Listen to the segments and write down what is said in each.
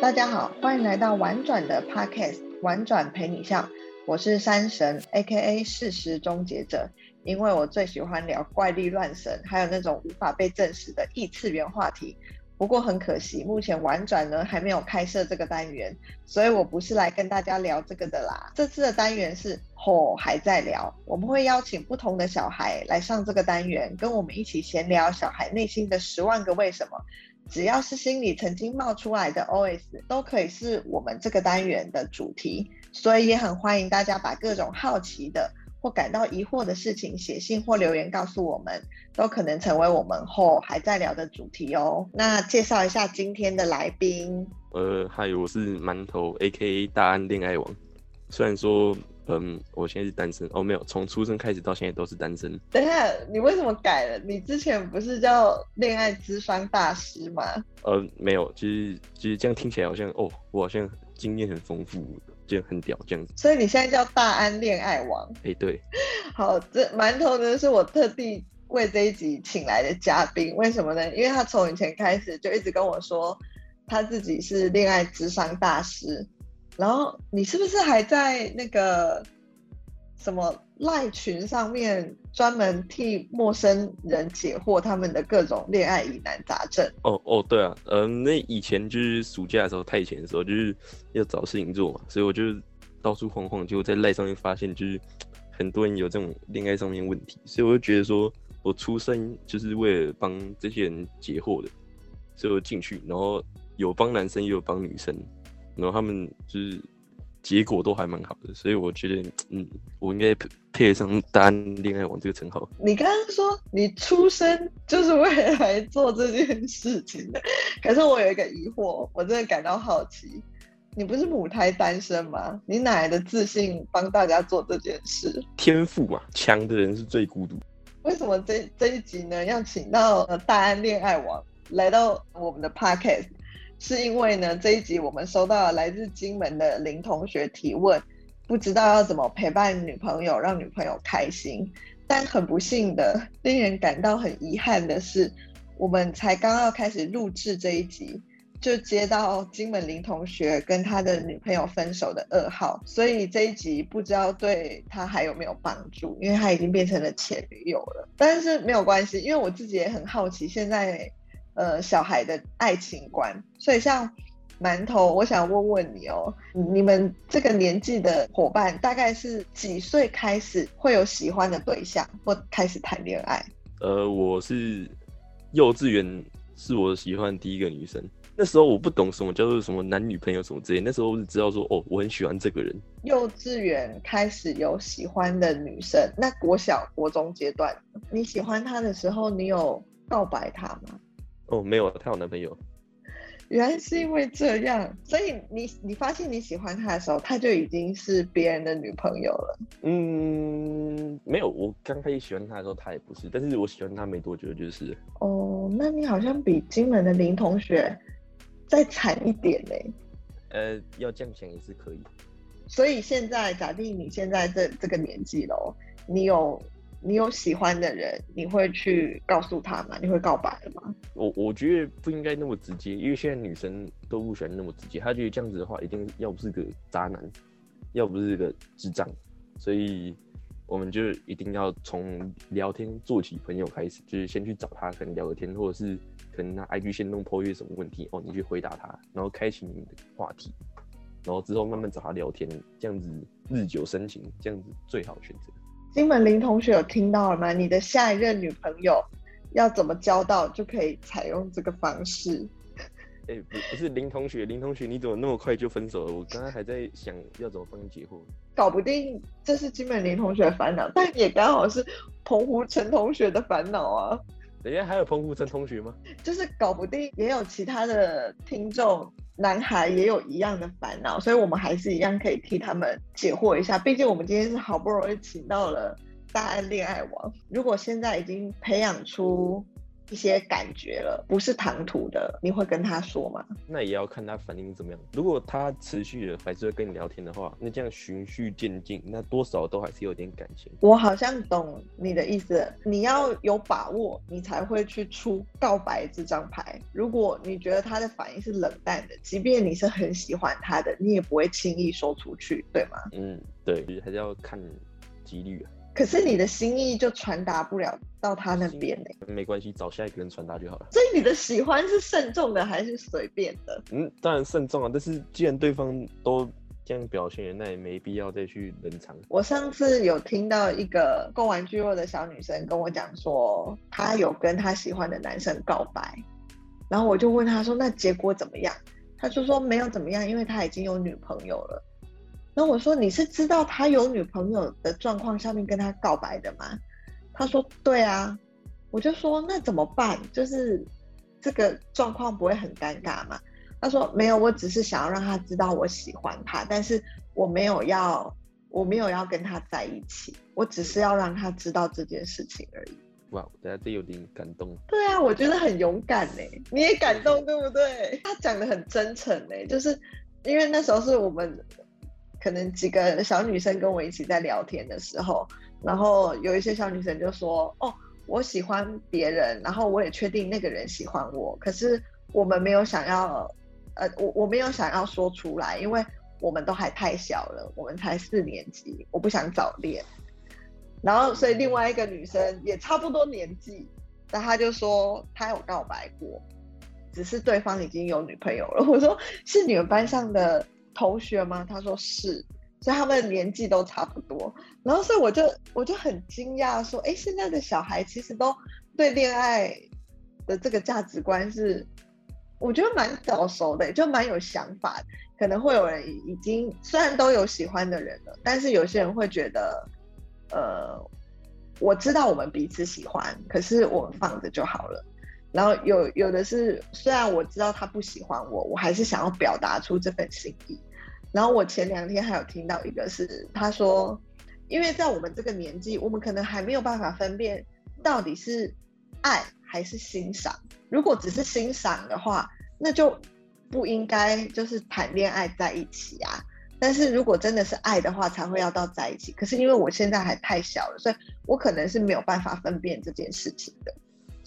大家好，欢迎来到婉转的 Podcast，婉转陪你笑。我是山神，AKA 事实终结者。因为我最喜欢聊怪力乱神，还有那种无法被证实的异次元话题。不过很可惜，目前婉转呢还没有开设这个单元，所以我不是来跟大家聊这个的啦。这次的单元是吼还在聊，我们会邀请不同的小孩来上这个单元，跟我们一起闲聊小孩内心的十万个为什么。只要是心里曾经冒出来的 OS，都可以是我们这个单元的主题。所以也很欢迎大家把各种好奇的或感到疑惑的事情写信或留言告诉我们，都可能成为我们后还在聊的主题哦。那介绍一下今天的来宾。呃，嗨，我是馒头，AKA 大安恋爱王。虽然说，嗯，我现在是单身哦，没有，从出生开始到现在都是单身。等一下，你为什么改了？你之前不是叫恋爱智商大师吗？呃，没有，其实其实这样听起来好像哦，我好像经验很丰富，就很屌这样子。所以你现在叫大安恋爱王？哎、欸，对。好，这馒头呢是我特地为这一集请来的嘉宾，为什么呢？因为他从以前开始就一直跟我说他自己是恋爱智商大师。然后你是不是还在那个什么赖群上面专门替陌生人解惑他们的各种恋爱疑难杂症？哦哦，对啊，嗯、呃，那以前就是暑假的时候，太闲的时候，就是要找事情做嘛，所以我就到处晃晃，就在赖上面发现，就是很多人有这种恋爱上面问题，所以我就觉得说我出生就是为了帮这些人解惑的，所以我进去，然后有帮男生，也有帮女生。然后他们就是结果都还蛮好的，所以我觉得，嗯，我应该配配上大安恋爱王这个称号。你刚刚说你出生就是为了来做这件事情的，可是我有一个疑惑，我真的感到好奇，你不是母胎单身吗？你哪来的自信帮大家做这件事？天赋嘛，强的人是最孤独。为什么这这一集呢，要请到大安恋爱王来到我们的 podcast？是因为呢，这一集我们收到了来自金门的林同学提问，不知道要怎么陪伴女朋友，让女朋友开心。但很不幸的，令人感到很遗憾的是，我们才刚要开始录制这一集，就接到金门林同学跟他的女朋友分手的噩耗，所以这一集不知道对他还有没有帮助，因为他已经变成了前女友了。但是没有关系，因为我自己也很好奇现在。呃，小孩的爱情观，所以像馒头，我想问问你哦，你们这个年纪的伙伴，大概是几岁开始会有喜欢的对象或开始谈恋爱？呃，我是幼稚园是我喜欢第一个女生，那时候我不懂什么叫做什么男女朋友什么之类，那时候我只知道说哦，我很喜欢这个人。幼稚园开始有喜欢的女生，那国小、国中阶段，你喜欢她的时候，你有告白她吗？哦，没有，她有男朋友。原来是因为这样，所以你你发现你喜欢他的时候，他就已经是别人的女朋友了。嗯，没有，我刚开始喜欢他的时候，他也不是，但是我喜欢他没多久就是。哦，那你好像比金门的林同学再惨一点呢。呃，要这样想也是可以。所以现在假定你现在这这个年纪喽，你有。你有喜欢的人，你会去告诉他吗？你会告白吗？我我觉得不应该那么直接，因为现在女生都不喜欢那么直接。她觉得这样子的话，一定要不是个渣男，要不是个智障。所以我们就一定要从聊天做起，朋友开始，就是先去找他，可能聊个天，或者是可能他 IG 先弄 po 一什么问题哦，你去回答他，然后开启你们的话题，然后之后慢慢找他聊天，这样子日久生情，这样子最好选择。金门林同学有听到了吗？你的下一任女朋友要怎么交到，就可以采用这个方式。哎、欸，不不是林同学，林同学你怎么那么快就分手了？我刚刚还在想要怎么帮你解惑。搞不定，这是金门林同学的烦恼，但也刚好是澎湖陈同学的烦恼啊。等一下还有澎湖陈同学吗？就是搞不定，也有其他的听众。男孩也有一样的烦恼，所以我们还是一样可以替他们解惑一下。毕竟我们今天是好不容易请到了大爱恋爱王。如果现在已经培养出一些感觉了，不是唐突的，你会跟他说吗？那也要看他反应怎么样。如果他持续的还是会跟你聊天的话，那这样循序渐进，那多少都还是有点感情。我好像懂你的意思，你要有把握，你才会去出告白这张牌。如果你觉得他的反应是冷淡的，即便你是很喜欢他的，你也不会轻易说出去，对吗？嗯，对，还是要看几率啊。可是你的心意就传达不了到他那边呢？没关系，找下一个人传达就好了。所以你的喜欢是慎重的还是随便的？嗯，当然慎重啊。但是既然对方都这样表现，那也没必要再去冷藏。我上次有听到一个购玩具肉的小女生跟我讲说，她有跟她喜欢的男生告白，然后我就问她说，那结果怎么样？她就说没有怎么样，因为她已经有女朋友了。那我说，你是知道他有女朋友的状况下面跟他告白的吗？他说对啊，我就说那怎么办？就是这个状况不会很尴尬吗？他说没有，我只是想要让他知道我喜欢他，但是我没有要，我没有要跟他在一起，我只是要让他知道这件事情而已。哇，大家这有点感动。对啊，我觉得很勇敢呢，你也感动对不对？他讲的很真诚呢，就是因为那时候是我们。可能几个小女生跟我一起在聊天的时候，然后有一些小女生就说：“哦，我喜欢别人，然后我也确定那个人喜欢我，可是我们没有想要，呃，我我没有想要说出来，因为我们都还太小了，我们才四年级，我不想早恋。然后，所以另外一个女生也差不多年纪，那她就说她有告白过，只是对方已经有女朋友了。我说是你们班上的。”同学吗？他说是，所以他们年纪都差不多。然后，所以我就我就很惊讶，说：“哎，现在的小孩其实都对恋爱的这个价值观是，我觉得蛮早熟的，就蛮有想法。可能会有人已经虽然都有喜欢的人了，但是有些人会觉得，呃，我知道我们彼此喜欢，可是我们放着就好了。”然后有有的是，虽然我知道他不喜欢我，我还是想要表达出这份心意。然后我前两天还有听到一个是，他说，因为在我们这个年纪，我们可能还没有办法分辨到底是爱还是欣赏。如果只是欣赏的话，那就不应该就是谈恋爱在一起啊。但是如果真的是爱的话，才会要到在一起。可是因为我现在还太小了，所以我可能是没有办法分辨这件事情的。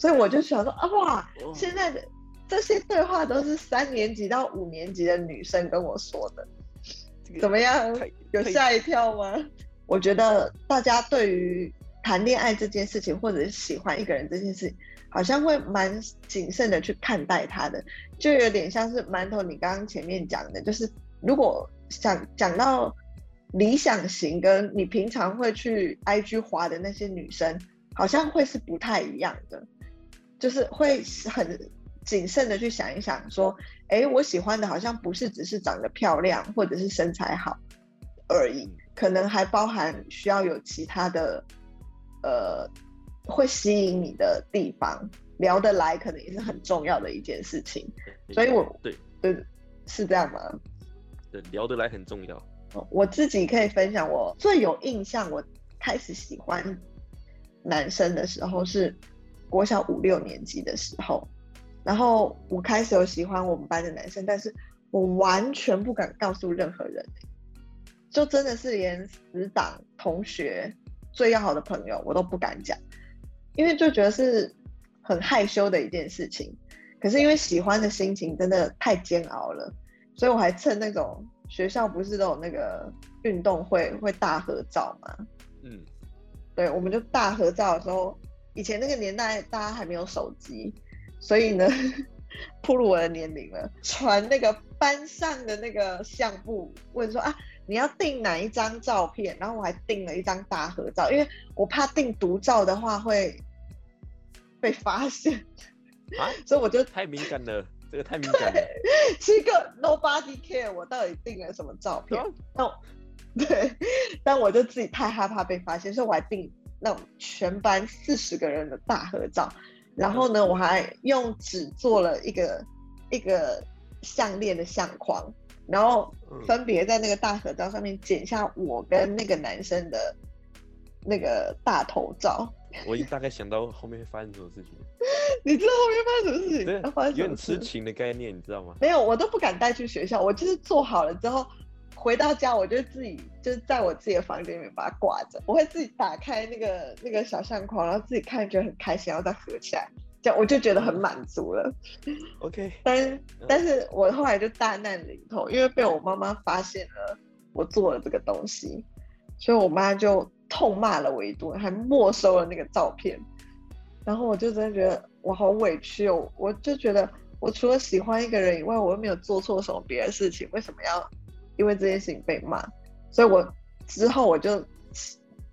所以我就想说啊，哇，现在的这些对话都是三年级到五年级的女生跟我说的，怎么样？有吓一跳吗？我觉得大家对于谈恋爱这件事情，或者是喜欢一个人这件事情，好像会蛮谨慎的去看待他的，就有点像是馒头你刚刚前面讲的，就是如果想讲到理想型，跟你平常会去 IG 滑的那些女生，好像会是不太一样的。就是会很谨慎的去想一想，说，哎，我喜欢的好像不是只是长得漂亮或者是身材好而已，可能还包含需要有其他的，呃，会吸引你的地方，聊得来可能也是很重要的一件事情。所以我，我对对是这样吗？对，聊得来很重要。我自己可以分享，我最有印象，我开始喜欢男生的时候是。国小五六年级的时候，然后我开始有喜欢我们班的男生，但是我完全不敢告诉任何人，就真的是连死党、同学、最要好的朋友我都不敢讲，因为就觉得是很害羞的一件事情。可是因为喜欢的心情真的太煎熬了，所以我还趁那种学校不是都有那个运动会会大合照嘛？嗯，对，我们就大合照的时候。以前那个年代，大家还没有手机，所以呢，暴露我的年龄了。传那个班上的那个相簿，问说啊，你要订哪一张照片？然后我还订了一张大合照，因为我怕订独照的话会被发现啊，所以我就太敏感了，这个太敏感了。是一个 nobody care，我到底订了什么照片？那、啊、对，但我就自己太害怕被发现，所以我还订。那全班四十个人的大合照，然后呢，我还用纸做了一个一个项链的相框，然后分别在那个大合照上面剪下我跟那个男生的那个大头照，我已经大概想到后面会发生什么事情。你知道后面发生什么事情？对，有点痴情的概念，你知道吗？没有，我都不敢带去学校。我就是做好了之后，回到家，我就自己就是在我自己的房间里面把它挂着。我会自己打开那个那个小相框，然后自己看，觉得很开心，然后再合起来，这样我就觉得很满足了。OK，但但是我后来就大难临头，因为被我妈妈发现了我做了这个东西，所以我妈就痛骂了我一顿，还没收了那个照片。然后我就真的觉得我好委屈哦，我就觉得我除了喜欢一个人以外，我又没有做错什么别的事情，为什么要因为这件事情被骂？所以我之后我就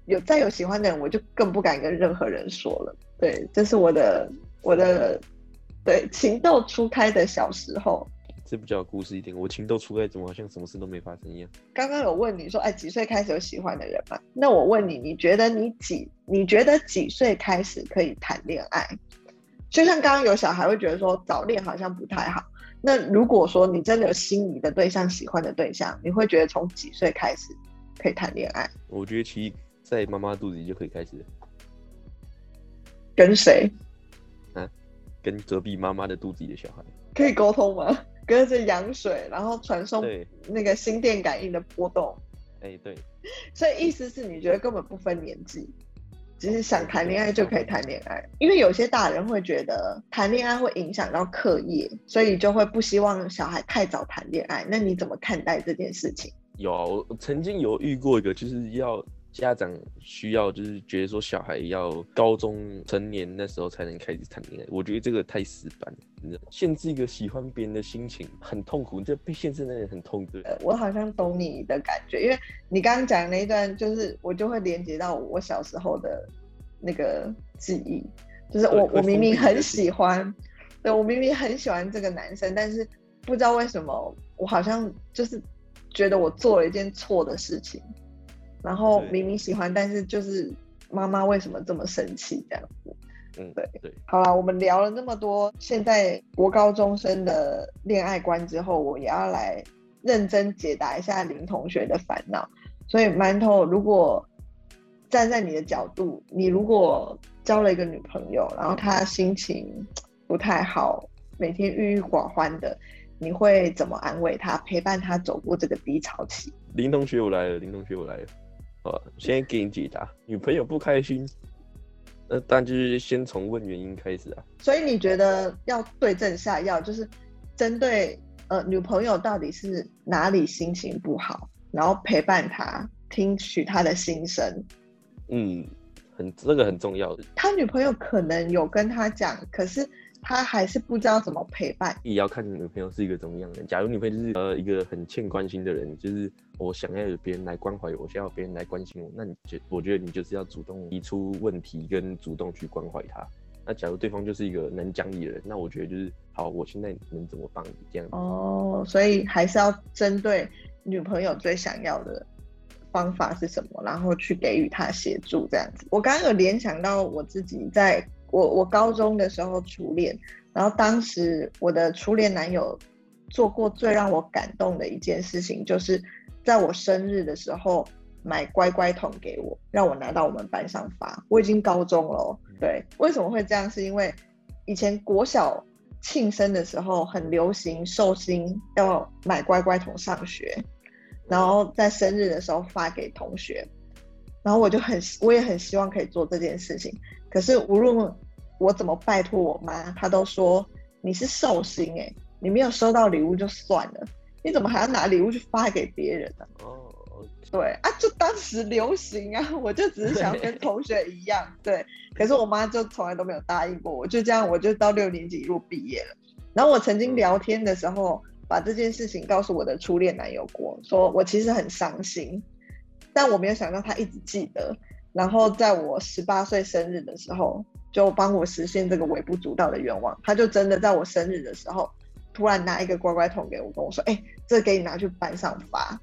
有再有喜欢的人，我就更不敢跟任何人说了。对，这是我的我的对情窦初开的小时候。这比较有故事一点。我情窦初开，怎么好像什么事都没发生一样？刚刚有问你说，哎，几岁开始有喜欢的人嘛？那我问你，你觉得你几？你觉得几岁开始可以谈恋爱？就像刚刚有小孩会觉得说早恋好像不太好。那如果说你真的有心仪的对象、喜欢的对象，你会觉得从几岁开始可以谈恋爱？我觉得其实在妈妈肚子里就可以开始了。跟谁？啊？跟隔壁妈妈的肚子里的小孩。可以沟通吗？隔着羊水，然后传送那个心电感应的波动。哎、欸，对。所以意思是你觉得根本不分年纪，只是想谈恋爱就可以谈恋爱。因为有些大人会觉得谈恋爱会影响到课业，所以就会不希望小孩太早谈恋爱。那你怎么看待这件事情？有，我曾经有遇过一个，就是要。家长需要就是觉得说小孩要高中成年那时候才能开始谈恋爱，我觉得这个太死板了，你知道，限制一个喜欢别人的心情很痛苦，这被限制那人很痛苦。我好像懂你的感觉，因为你刚刚讲的那一段，就是我就会连接到我小时候的那个记忆，就是我我明明很喜欢，对，我明明很喜欢这个男生，但是不知道为什么我好像就是觉得我做了一件错的事情。然后明明喜欢，但是就是妈妈为什么这么生气这样子？嗯，对对。好了，我们聊了那么多现在国高中生的恋爱观之后，我也要来认真解答一下林同学的烦恼。所以馒头，如果站在你的角度，你如果交了一个女朋友，然后她心情不太好，每天郁郁寡欢的，你会怎么安慰她，陪伴她走过这个低潮期？林同学，我来了。林同学，我来了。好，先给你解答。女朋友不开心，那但就是先从问原因开始啊。所以你觉得要对症下药，就是针对呃女朋友到底是哪里心情不好，然后陪伴她，听取她的心声。嗯，很这个很重要的。他女朋友可能有跟他讲，可是。他还是不知道怎么陪伴，也要看你女朋友是一个怎么样的人。假如女朋友就是呃一个很欠关心的人，就是我想要有别人来关怀我，想要别人来关心我，那你就我觉得你就是要主动提出问题，跟主动去关怀他。那假如对方就是一个能讲理的人，那我觉得就是好，我现在能怎么帮你这样。哦，所以还是要针对女朋友最想要的方法是什么，然后去给予他协助这样子。我刚刚有联想到我自己在。我我高中的时候初恋，然后当时我的初恋男友做过最让我感动的一件事情，就是在我生日的时候买乖乖桶给我，让我拿到我们班上发。我已经高中了，对，为什么会这样？是因为以前国小庆生的时候很流行寿星要买乖乖桶上学，然后在生日的时候发给同学，然后我就很我也很希望可以做这件事情。可是无论我怎么拜托我妈，她都说你是寿星哎，你没有收到礼物就算了，你怎么还要拿礼物去发给别人呢？哦，对啊，就当时流行啊，我就只是想跟同学一样，对。可是我妈就从来都没有答应过我，就这样，我就到六年级一路毕业了。然后我曾经聊天的时候，把这件事情告诉我的初恋男友过，说我其实很伤心，但我没有想到他一直记得。然后在我十八岁生日的时候，就帮我实现这个微不足道的愿望。他就真的在我生日的时候，突然拿一个乖乖桶给我，跟我说：“哎，这给你拿去班上发。”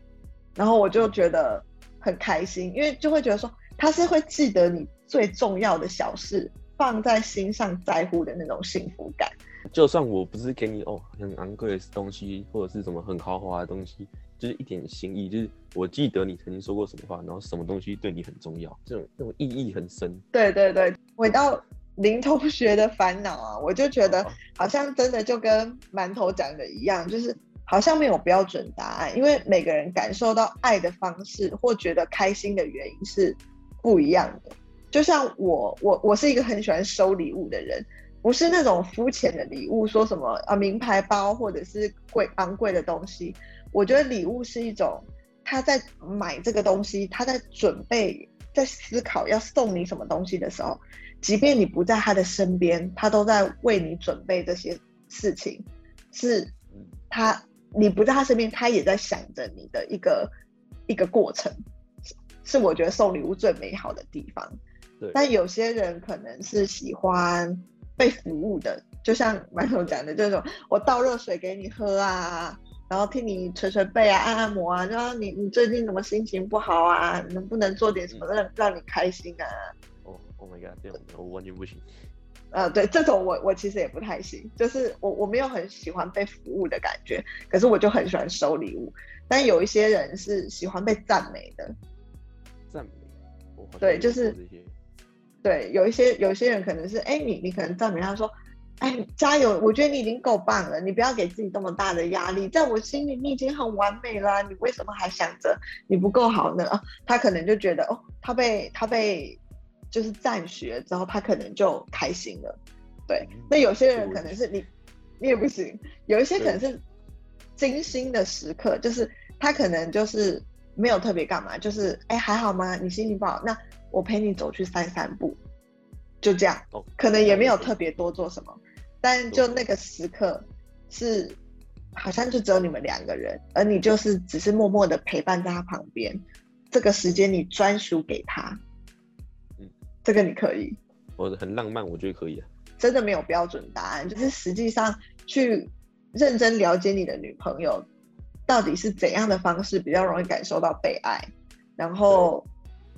然后我就觉得很开心，因为就会觉得说他是会记得你最重要的小事，放在心上在乎的那种幸福感。就算我不是给你哦很昂贵的东西，或者是什么很豪华的东西，就是一点心意，就是我记得你曾经说过什么话，然后什么东西对你很重要，这种这种意义很深。对对对，回到林同学的烦恼啊，我就觉得好像真的就跟馒头讲的一样，就是好像没有标准答案，因为每个人感受到爱的方式或觉得开心的原因是不一样的。就像我，我我是一个很喜欢收礼物的人。不是那种肤浅的礼物，说什么啊名牌包或者是贵昂贵的东西。我觉得礼物是一种他在买这个东西，他在准备，在思考要送你什么东西的时候，即便你不在他的身边，他都在为你准备这些事情。是他你不在他身边，他也在想着你的一个一个过程，是我觉得送礼物最美好的地方。对。但有些人可能是喜欢。被服务的，就像馒头讲的这种，我倒热水给你喝啊，然后替你捶捶背啊，按按摩啊，然后你你最近怎么心情不好啊？能不能做点什么让让你开心啊？哦，Oh my god，这种我完全不行。呃，对，这种我我其实也不太行，就是我我没有很喜欢被服务的感觉，可是我就很喜欢收礼物。但有一些人是喜欢被赞美的，赞美，对，就是。对，有一些有一些人可能是，哎，你你可能赞美他说，哎，加油！我觉得你已经够棒了，你不要给自己这么大的压力，在我心里你已经很完美了，你为什么还想着你不够好呢？他可能就觉得，哦，他被他被就是赞许之后，他可能就开心了。对，那有些人可能是你你也不行，有一些可能是精心的时刻，就是他可能就是没有特别干嘛，就是哎还好吗？你心情不好那。我陪你走去散散步，就这样，可能也没有特别多做什么，但就那个时刻是好像就只有你们两个人，而你就是只是默默的陪伴在他旁边，这个时间你专属给他，嗯，这个你可以，我很浪漫，我觉得可以啊，真的没有标准答案，就是实际上去认真了解你的女朋友到底是怎样的方式比较容易感受到被爱，然后。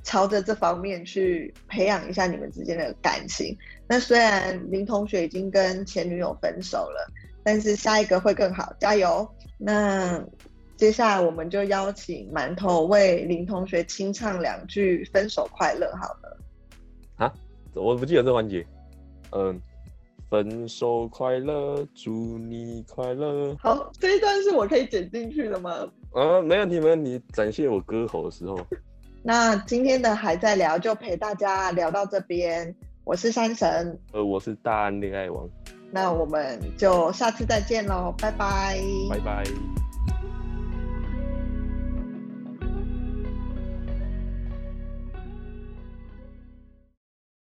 朝着这方面去培养一下你们之间的感情。那虽然林同学已经跟前女友分手了，但是下一个会更好，加油！那接下来我们就邀请馒头为林同学清唱两句《分手快乐》好了。啊，我不记得这环节。嗯，分手快乐，祝你快乐。好，这一段是我可以剪进去的吗？啊，没问题，没问题。展现我歌喉的时候。那今天的还在聊，就陪大家聊到这边。我是山神，呃，我是大安恋爱王。那我们就下次再见喽，拜拜，拜拜。